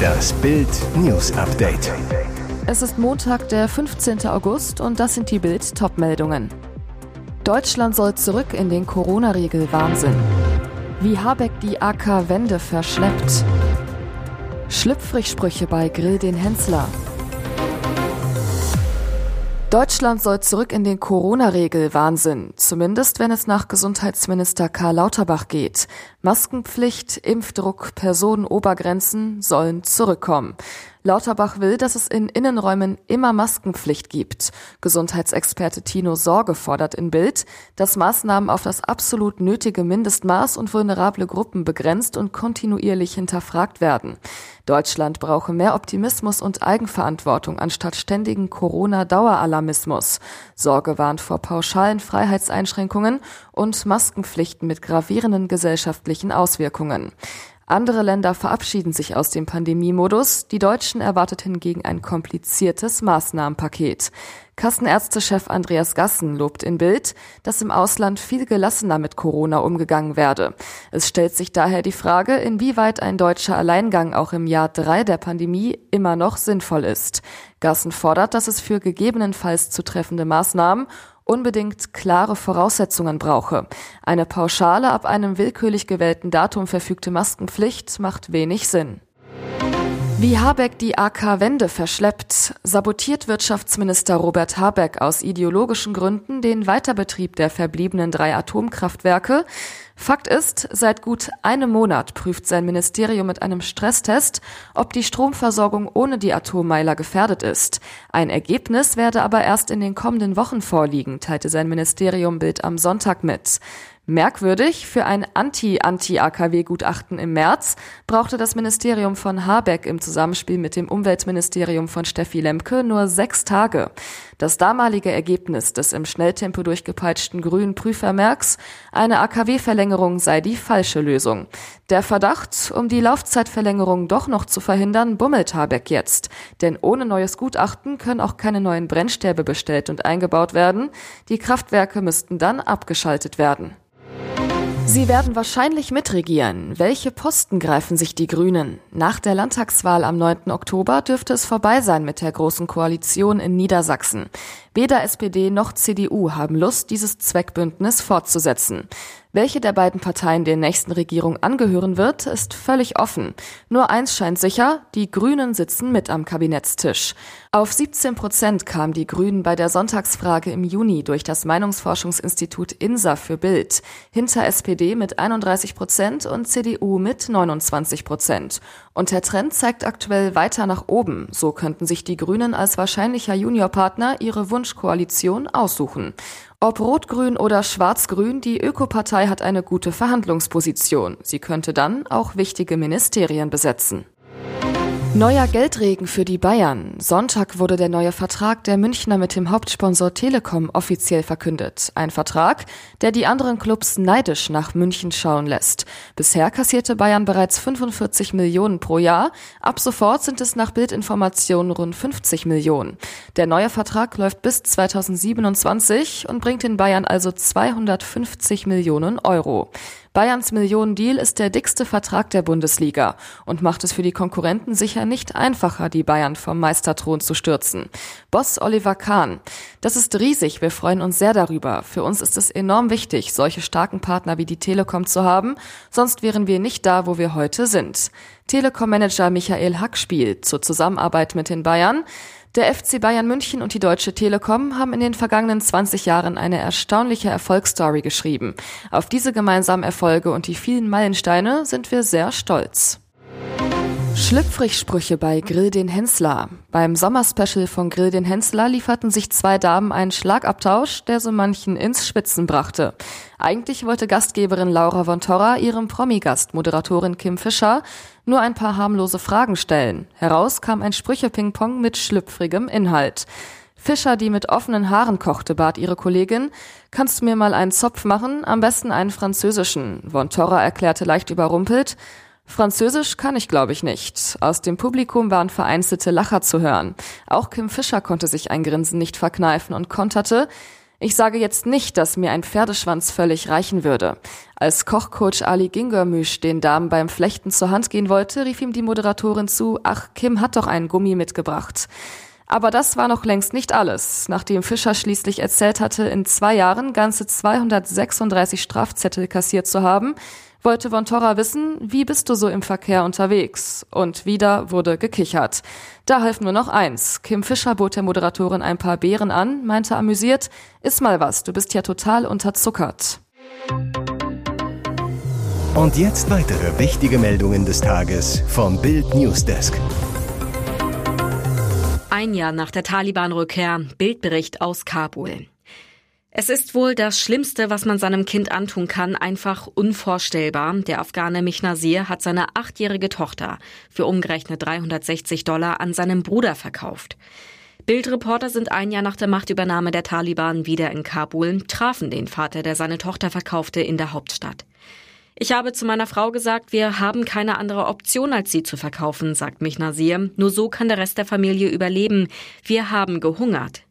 Das Bild News Update. Es ist Montag, der 15. August und das sind die Bild Topmeldungen. Deutschland soll zurück in den Corona-Riegel Wahnsinn. Wie Habeck die AK-Wende verschleppt. Schlüpfrigsprüche bei Grill den Hensler. Deutschland soll zurück in den Corona-Regel-Wahnsinn, zumindest wenn es nach Gesundheitsminister Karl Lauterbach geht. Maskenpflicht, Impfdruck, Personenobergrenzen sollen zurückkommen. Lauterbach will, dass es in Innenräumen immer Maskenpflicht gibt. Gesundheitsexperte Tino Sorge fordert in Bild, dass Maßnahmen auf das absolut nötige Mindestmaß und vulnerable Gruppen begrenzt und kontinuierlich hinterfragt werden. Deutschland brauche mehr Optimismus und Eigenverantwortung anstatt ständigen Corona-Daueralarmismus. Sorge warnt vor pauschalen Freiheitseinschränkungen und Maskenpflichten mit gravierenden gesellschaftlichen Auswirkungen. Andere Länder verabschieden sich aus dem Pandemiemodus. Die Deutschen erwartet hingegen ein kompliziertes Maßnahmenpaket. Kassenärztechef Andreas Gassen lobt in Bild, dass im Ausland viel gelassener mit Corona umgegangen werde. Es stellt sich daher die Frage, inwieweit ein deutscher Alleingang auch im Jahr drei der Pandemie immer noch sinnvoll ist. Gassen fordert, dass es für gegebenenfalls zu treffende Maßnahmen unbedingt klare Voraussetzungen brauche. Eine pauschale, ab einem willkürlich gewählten Datum verfügte Maskenpflicht macht wenig Sinn. Wie Habeck die AK-Wende verschleppt, sabotiert Wirtschaftsminister Robert Habeck aus ideologischen Gründen den Weiterbetrieb der verbliebenen drei Atomkraftwerke. Fakt ist, seit gut einem Monat prüft sein Ministerium mit einem Stresstest, ob die Stromversorgung ohne die Atommeiler gefährdet ist. Ein Ergebnis werde aber erst in den kommenden Wochen vorliegen, teilte sein Ministerium Bild am Sonntag mit. Merkwürdig, für ein Anti-Anti-AKW-Gutachten im März brauchte das Ministerium von Habeck im Zusammenspiel mit dem Umweltministerium von Steffi Lemke nur sechs Tage. Das damalige Ergebnis des im Schnelltempo durchgepeitschten grünen Prüfermerks, eine AKW-Verlängerung sei die falsche Lösung. Der Verdacht, um die Laufzeitverlängerung doch noch zu verhindern, bummelt Habeck jetzt. Denn ohne neues Gutachten können auch keine neuen Brennstäbe bestellt und eingebaut werden. Die Kraftwerke müssten dann abgeschaltet werden. Sie werden wahrscheinlich mitregieren. Welche Posten greifen sich die Grünen? Nach der Landtagswahl am 9. Oktober dürfte es vorbei sein mit der Großen Koalition in Niedersachsen. Weder SPD noch CDU haben Lust, dieses Zweckbündnis fortzusetzen. Welche der beiden Parteien der nächsten Regierung angehören wird, ist völlig offen. Nur eins scheint sicher, die Grünen sitzen mit am Kabinettstisch. Auf 17 Prozent kamen die Grünen bei der Sonntagsfrage im Juni durch das Meinungsforschungsinstitut INSA für Bild. Hinter SPD mit 31 Prozent und CDU mit 29 Prozent. Und der Trend zeigt aktuell weiter nach oben. So könnten sich die Grünen als wahrscheinlicher Juniorpartner ihre Wunschkoalition aussuchen. Ob Rot-Grün oder Schwarz-Grün, die Ökopartei hat eine gute Verhandlungsposition. Sie könnte dann auch wichtige Ministerien besetzen. Neuer Geldregen für die Bayern. Sonntag wurde der neue Vertrag der Münchner mit dem Hauptsponsor Telekom offiziell verkündet. Ein Vertrag, der die anderen Clubs neidisch nach München schauen lässt. Bisher kassierte Bayern bereits 45 Millionen pro Jahr. Ab sofort sind es nach Bildinformationen rund 50 Millionen. Der neue Vertrag läuft bis 2027 und bringt den Bayern also 250 Millionen Euro. Bayerns Millionendeal ist der dickste Vertrag der Bundesliga und macht es für die Konkurrenten sicher nicht einfacher, die Bayern vom Meisterthron zu stürzen. Boss Oliver Kahn. Das ist riesig, wir freuen uns sehr darüber. Für uns ist es enorm wichtig, solche starken Partner wie die Telekom zu haben, sonst wären wir nicht da, wo wir heute sind. Telekom-Manager Michael Hack spielt zur Zusammenarbeit mit den Bayern. Der FC Bayern München und die Deutsche Telekom haben in den vergangenen 20 Jahren eine erstaunliche Erfolgsstory geschrieben. Auf diese gemeinsamen Erfolge und die vielen Meilensteine sind wir sehr stolz. Schlüpfrigsprüche bei Grill den Hensler. Beim Sommerspecial von Grill den Hensler lieferten sich zwei Damen einen Schlagabtausch, der so manchen ins Schwitzen brachte. Eigentlich wollte Gastgeberin Laura von Torra ihrem Promi-Gast, Moderatorin Kim Fischer, nur ein paar harmlose Fragen stellen. Heraus kam ein Sprüche-Ping-Pong mit schlüpfrigem Inhalt. Fischer, die mit offenen Haaren kochte, bat ihre Kollegin, kannst du mir mal einen Zopf machen, am besten einen französischen. Von Torra erklärte leicht überrumpelt, Französisch kann ich, glaube ich, nicht. Aus dem Publikum waren vereinzelte Lacher zu hören. Auch Kim Fischer konnte sich ein Grinsen nicht verkneifen und konterte, Ich sage jetzt nicht, dass mir ein Pferdeschwanz völlig reichen würde. Als Kochcoach Ali Gingermüsch den Damen beim Flechten zur Hand gehen wollte, rief ihm die Moderatorin zu, ach, Kim hat doch einen Gummi mitgebracht. Aber das war noch längst nicht alles. Nachdem Fischer schließlich erzählt hatte, in zwei Jahren ganze 236 Strafzettel kassiert zu haben, wollte Von Torra wissen, wie bist du so im Verkehr unterwegs? Und wieder wurde gekichert. Da half nur noch eins. Kim Fischer bot der Moderatorin ein paar Beeren an, meinte amüsiert, iss mal was, du bist ja total unterzuckert. Und jetzt weitere wichtige Meldungen des Tages vom Bild Newsdesk. Ein Jahr nach der Taliban-Rückkehr, Bildbericht aus Kabul. Es ist wohl das Schlimmste, was man seinem Kind antun kann, einfach unvorstellbar. Der Afghane Mihnazir hat seine achtjährige Tochter für umgerechnet 360 Dollar an seinen Bruder verkauft. Bildreporter sind ein Jahr nach der Machtübernahme der Taliban wieder in Kabul, trafen den Vater, der seine Tochter verkaufte, in der Hauptstadt. Ich habe zu meiner Frau gesagt, wir haben keine andere Option, als sie zu verkaufen, sagt Mihnazir. Nur so kann der Rest der Familie überleben. Wir haben gehungert.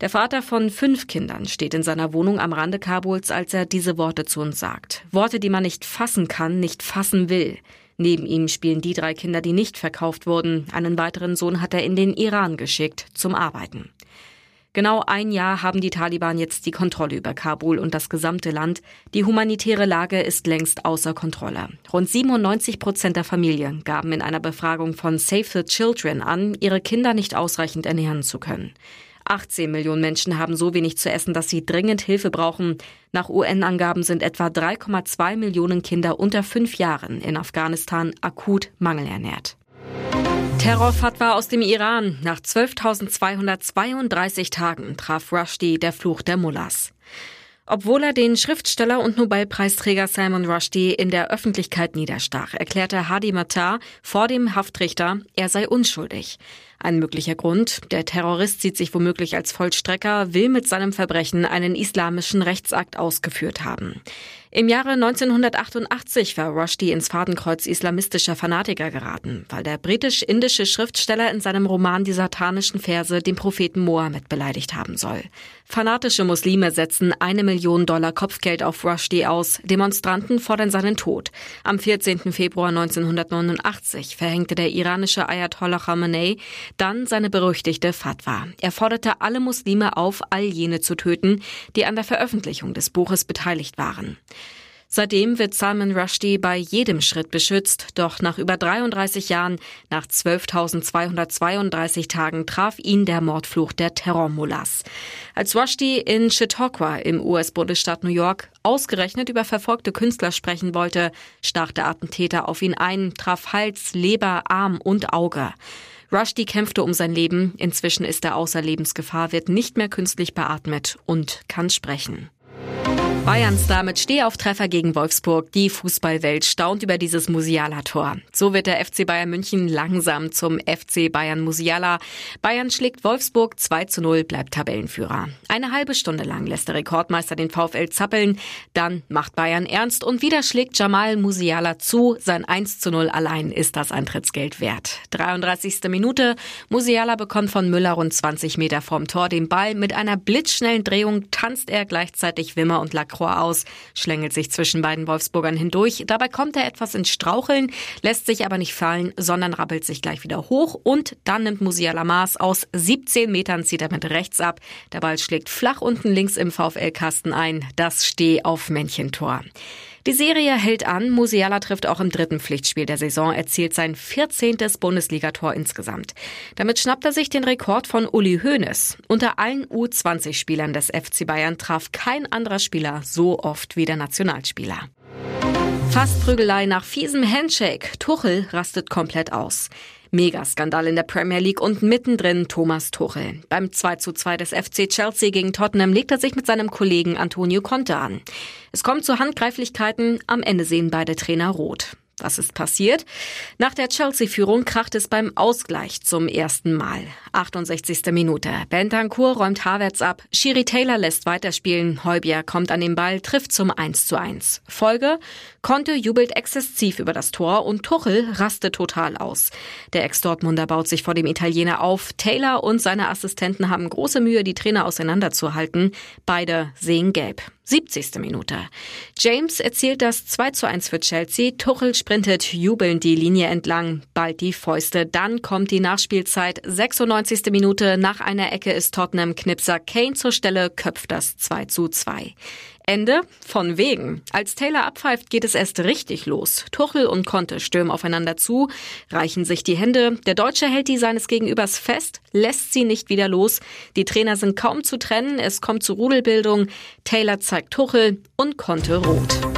Der Vater von fünf Kindern steht in seiner Wohnung am Rande Kabuls, als er diese Worte zu uns sagt. Worte, die man nicht fassen kann, nicht fassen will. Neben ihm spielen die drei Kinder, die nicht verkauft wurden. Einen weiteren Sohn hat er in den Iran geschickt zum Arbeiten. Genau ein Jahr haben die Taliban jetzt die Kontrolle über Kabul und das gesamte Land. Die humanitäre Lage ist längst außer Kontrolle. Rund 97 Prozent der Familien gaben in einer Befragung von Save the Children an, ihre Kinder nicht ausreichend ernähren zu können. 18 Millionen Menschen haben so wenig zu essen, dass sie dringend Hilfe brauchen. Nach UN-Angaben sind etwa 3,2 Millionen Kinder unter fünf Jahren in Afghanistan akut mangelernährt. Terrorfatwa aus dem Iran. Nach 12.232 Tagen traf Rushdie der Fluch der Mullahs. Obwohl er den Schriftsteller und Nobelpreisträger Salman Rushdie in der Öffentlichkeit niederstach, erklärte Hadi Matar vor dem Haftrichter, er sei unschuldig. Ein möglicher Grund, der Terrorist sieht sich womöglich als Vollstrecker, will mit seinem Verbrechen einen islamischen Rechtsakt ausgeführt haben. Im Jahre 1988 war Rushdie ins Fadenkreuz islamistischer Fanatiker geraten, weil der britisch-indische Schriftsteller in seinem Roman die satanischen Verse den Propheten Mohammed beleidigt haben soll. Fanatische Muslime setzen eine Million Dollar Kopfgeld auf Rushdie aus. Demonstranten fordern seinen Tod. Am 14. Februar 1989 verhängte der iranische Ayatollah Khamenei dann seine berüchtigte Fatwa. Er forderte alle Muslime auf, all jene zu töten, die an der Veröffentlichung des Buches beteiligt waren. Seitdem wird Salman Rushdie bei jedem Schritt beschützt, doch nach über 33 Jahren, nach 12.232 Tagen traf ihn der Mordfluch der Terrormullahs. Als Rushdie in Chautauqua im US-Bundesstaat New York ausgerechnet über verfolgte Künstler sprechen wollte, stach der Attentäter auf ihn ein, traf Hals, Leber, Arm und Auge. Rushdie kämpfte um sein Leben. Inzwischen ist er außer Lebensgefahr, wird nicht mehr künstlich beatmet und kann sprechen. Bayern-Star mit Stehauftreffer gegen Wolfsburg. Die Fußballwelt staunt über dieses Musiala-Tor. So wird der FC Bayern München langsam zum FC Bayern Musiala. Bayern schlägt Wolfsburg 2 zu 0, bleibt Tabellenführer. Eine halbe Stunde lang lässt der Rekordmeister den VfL zappeln. Dann macht Bayern ernst und wieder schlägt Jamal Musiala zu. Sein 1 zu 0 allein ist das Eintrittsgeld wert. 33. Minute. Musiala bekommt von Müller rund 20 Meter vorm Tor den Ball. Mit einer blitzschnellen Drehung tanzt er gleichzeitig Wimmer und Lacroix Lacroix aus, schlängelt sich zwischen beiden Wolfsburgern hindurch. Dabei kommt er etwas ins Straucheln, lässt sich aber nicht fallen, sondern rappelt sich gleich wieder hoch und dann nimmt Musiala Maß aus 17 Metern zieht er mit rechts ab. Der Ball schlägt flach unten links im VfL-Kasten ein. Das Steh auf Männchentor. Die Serie hält an. Musiala trifft auch im dritten Pflichtspiel der Saison, erzielt sein 14. Bundesligator insgesamt. Damit schnappt er sich den Rekord von Uli Hoeneß. Unter allen U20-Spielern des FC Bayern traf kein anderer Spieler so oft wie der Nationalspieler. Fast Prügelei nach fiesem Handshake. Tuchel rastet komplett aus. Megaskandal in der Premier League und mittendrin Thomas Tuchel. Beim 2 zu 2 des FC Chelsea gegen Tottenham legt er sich mit seinem Kollegen Antonio Conte an. Es kommt zu Handgreiflichkeiten, am Ende sehen beide Trainer rot. Was ist passiert? Nach der Chelsea-Führung kracht es beim Ausgleich zum ersten Mal. 68. Minute. Bentancur räumt Havertz ab. Shiri Taylor lässt weiterspielen. Heubier kommt an den Ball, trifft zum 1 zu 1. Folge? Conte jubelt exzessiv über das Tor und Tuchel rastet total aus. Der Ex-Dortmunder baut sich vor dem Italiener auf. Taylor und seine Assistenten haben große Mühe, die Trainer auseinanderzuhalten. Beide sehen gelb. 70. Minute. James erzielt das 2 zu 1 für Chelsea. Tuchel sprintet jubelnd die Linie entlang. Bald die Fäuste. Dann kommt die Nachspielzeit. 96. Minute. Nach einer Ecke ist Tottenham Knipser Kane zur Stelle, köpft das 2 zu 2. Ende von wegen. Als Taylor abpfeift, geht es erst richtig los. Tuchel und Conte stürmen aufeinander zu, reichen sich die Hände. Der Deutsche hält die seines Gegenübers fest, lässt sie nicht wieder los. Die Trainer sind kaum zu trennen, es kommt zu Rudelbildung. Taylor zeigt Tuchel und Conte rot.